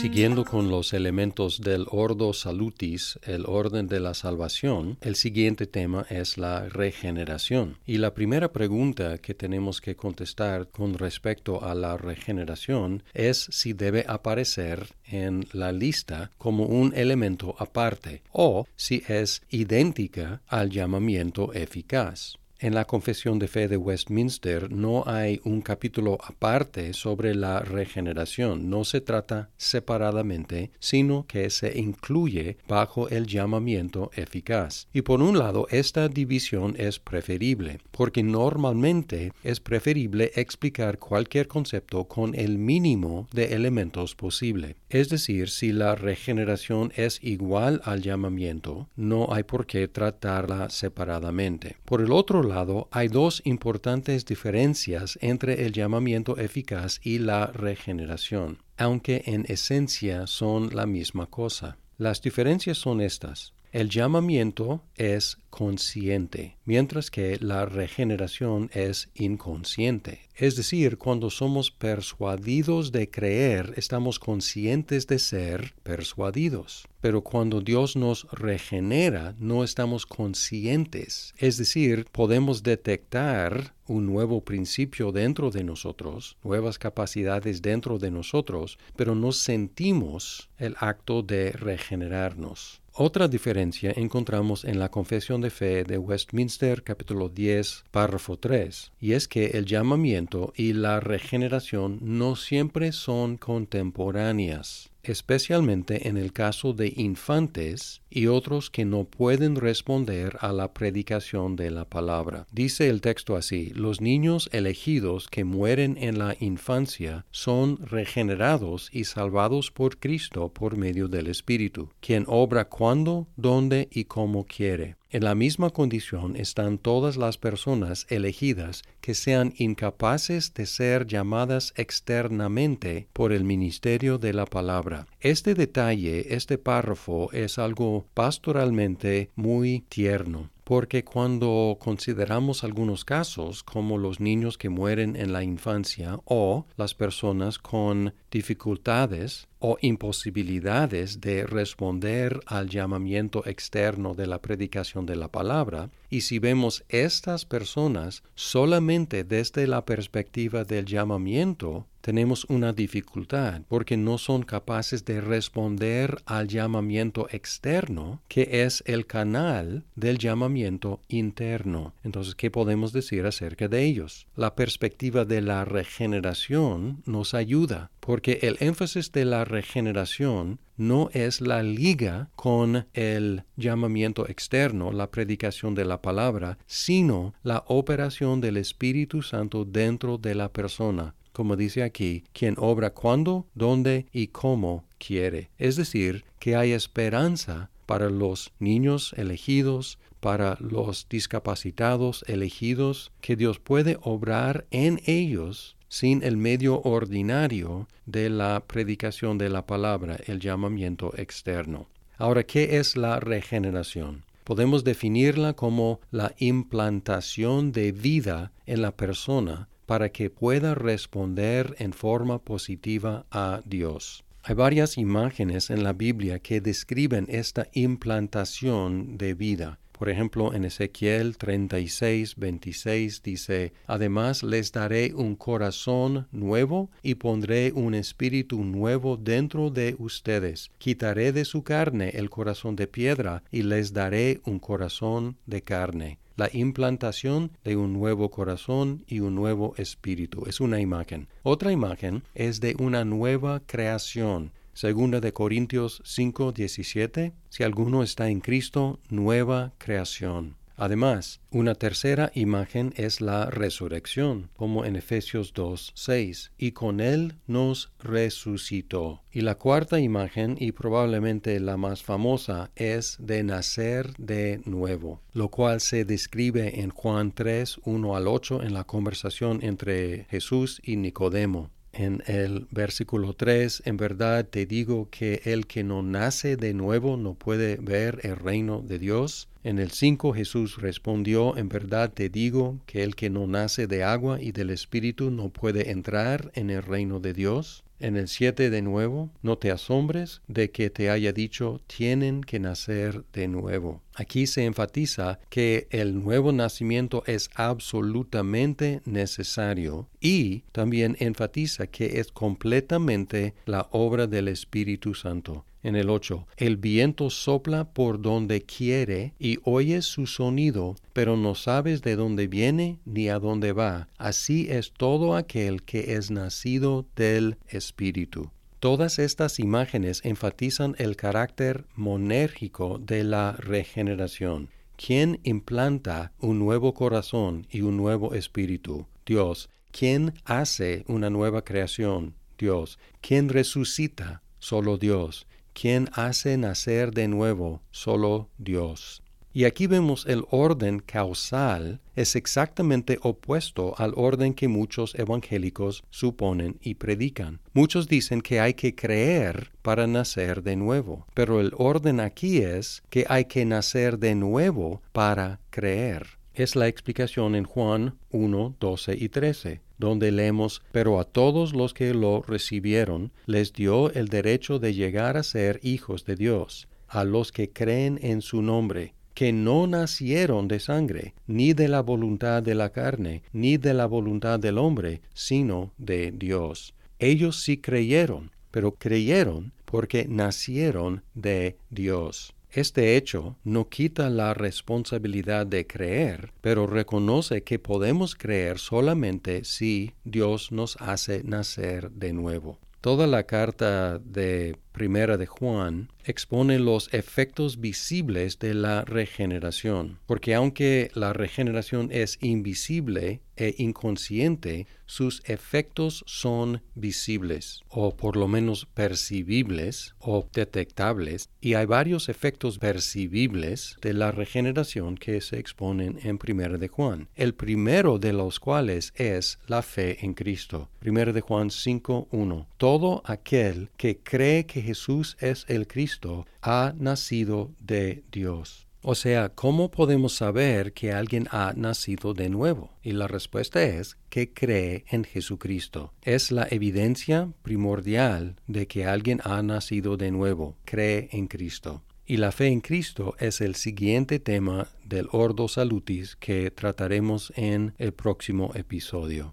Siguiendo con los elementos del Ordo Salutis, el orden de la salvación, el siguiente tema es la regeneración. Y la primera pregunta que tenemos que contestar con respecto a la regeneración es si debe aparecer en la lista como un elemento aparte o si es idéntica al llamamiento eficaz. En la Confesión de Fe de Westminster no hay un capítulo aparte sobre la regeneración, no se trata separadamente, sino que se incluye bajo el llamamiento eficaz. Y por un lado, esta división es preferible, porque normalmente es preferible explicar cualquier concepto con el mínimo de elementos posible. Es decir, si la regeneración es igual al llamamiento, no hay por qué tratarla separadamente. Por el otro lado, hay dos importantes diferencias entre el llamamiento eficaz y la regeneración, aunque en esencia son la misma cosa. Las diferencias son estas. El llamamiento es consciente, mientras que la regeneración es inconsciente. Es decir, cuando somos persuadidos de creer, estamos conscientes de ser persuadidos. Pero cuando Dios nos regenera, no estamos conscientes. Es decir, podemos detectar un nuevo principio dentro de nosotros, nuevas capacidades dentro de nosotros, pero no sentimos el acto de regenerarnos. Otra diferencia encontramos en la Confesión de Fe de Westminster capítulo 10, párrafo 3, y es que el llamamiento y la regeneración no siempre son contemporáneas especialmente en el caso de infantes y otros que no pueden responder a la predicación de la palabra. Dice el texto así, los niños elegidos que mueren en la infancia son regenerados y salvados por Cristo por medio del Espíritu, quien obra cuando, dónde y cómo quiere. En la misma condición están todas las personas elegidas que sean incapaces de ser llamadas externamente por el ministerio de la palabra. Este detalle, este párrafo, es algo pastoralmente muy tierno porque cuando consideramos algunos casos, como los niños que mueren en la infancia o las personas con dificultades o imposibilidades de responder al llamamiento externo de la predicación de la palabra, y si vemos estas personas solamente desde la perspectiva del llamamiento, tenemos una dificultad porque no son capaces de responder al llamamiento externo, que es el canal del llamamiento interno. Entonces, ¿qué podemos decir acerca de ellos? La perspectiva de la regeneración nos ayuda porque el énfasis de la regeneración no es la liga con el llamamiento externo, la predicación de la palabra, sino la operación del Espíritu Santo dentro de la persona, como dice aquí, quien obra cuando, dónde y cómo quiere. Es decir, que hay esperanza para los niños elegidos, para los discapacitados elegidos, que Dios puede obrar en ellos sin el medio ordinario de la predicación de la palabra, el llamamiento externo. Ahora, ¿qué es la regeneración? Podemos definirla como la implantación de vida en la persona para que pueda responder en forma positiva a Dios. Hay varias imágenes en la Biblia que describen esta implantación de vida. Por ejemplo, en Ezequiel 36, 26 dice, Además les daré un corazón nuevo y pondré un espíritu nuevo dentro de ustedes. Quitaré de su carne el corazón de piedra y les daré un corazón de carne la implantación de un nuevo corazón y un nuevo espíritu. Es una imagen. Otra imagen es de una nueva creación. Segunda de Corintios 5, 17. Si alguno está en Cristo, nueva creación. Además, una tercera imagen es la resurrección, como en Efesios 2, 6, y con él nos resucitó. Y la cuarta imagen, y probablemente la más famosa, es de nacer de nuevo, lo cual se describe en Juan 3, 1 al 8 en la conversación entre Jesús y Nicodemo. En el versículo 3, en verdad te digo que el que no nace de nuevo no puede ver el reino de Dios. En el 5 Jesús respondió, en verdad te digo que el que no nace de agua y del Espíritu no puede entrar en el reino de Dios. En el 7 de nuevo, no te asombres de que te haya dicho tienen que nacer de nuevo. Aquí se enfatiza que el nuevo nacimiento es absolutamente necesario y también enfatiza que es completamente la obra del Espíritu Santo. En el 8, el viento sopla por donde quiere y oyes su sonido, pero no sabes de dónde viene ni a dónde va. Así es todo aquel que es nacido del Espíritu. Todas estas imágenes enfatizan el carácter monérgico de la regeneración. ¿Quién implanta un nuevo corazón y un nuevo espíritu? Dios. ¿Quién hace una nueva creación? Dios. ¿Quién resucita? Solo Dios quien hace nacer de nuevo solo Dios. Y aquí vemos el orden causal es exactamente opuesto al orden que muchos evangélicos suponen y predican. Muchos dicen que hay que creer para nacer de nuevo, pero el orden aquí es que hay que nacer de nuevo para creer. Es la explicación en Juan 1, 12 y 13 donde leemos, pero a todos los que lo recibieron les dio el derecho de llegar a ser hijos de Dios, a los que creen en su nombre, que no nacieron de sangre, ni de la voluntad de la carne, ni de la voluntad del hombre, sino de Dios. Ellos sí creyeron, pero creyeron porque nacieron de Dios. Este hecho no quita la responsabilidad de creer, pero reconoce que podemos creer solamente si Dios nos hace nacer de nuevo. Toda la carta de Primera de Juan expone los efectos visibles de la regeneración, porque aunque la regeneración es invisible e inconsciente, sus efectos son visibles, o por lo menos percibibles o detectables, y hay varios efectos percibibles de la regeneración que se exponen en Primera de Juan, el primero de los cuales es la fe en Cristo. Primera de Juan 5.1 Todo aquel que cree que Jesús es el Cristo, ha nacido de Dios. O sea, ¿cómo podemos saber que alguien ha nacido de nuevo? Y la respuesta es que cree en Jesucristo. Es la evidencia primordial de que alguien ha nacido de nuevo, cree en Cristo. Y la fe en Cristo es el siguiente tema del Ordo Salutis que trataremos en el próximo episodio.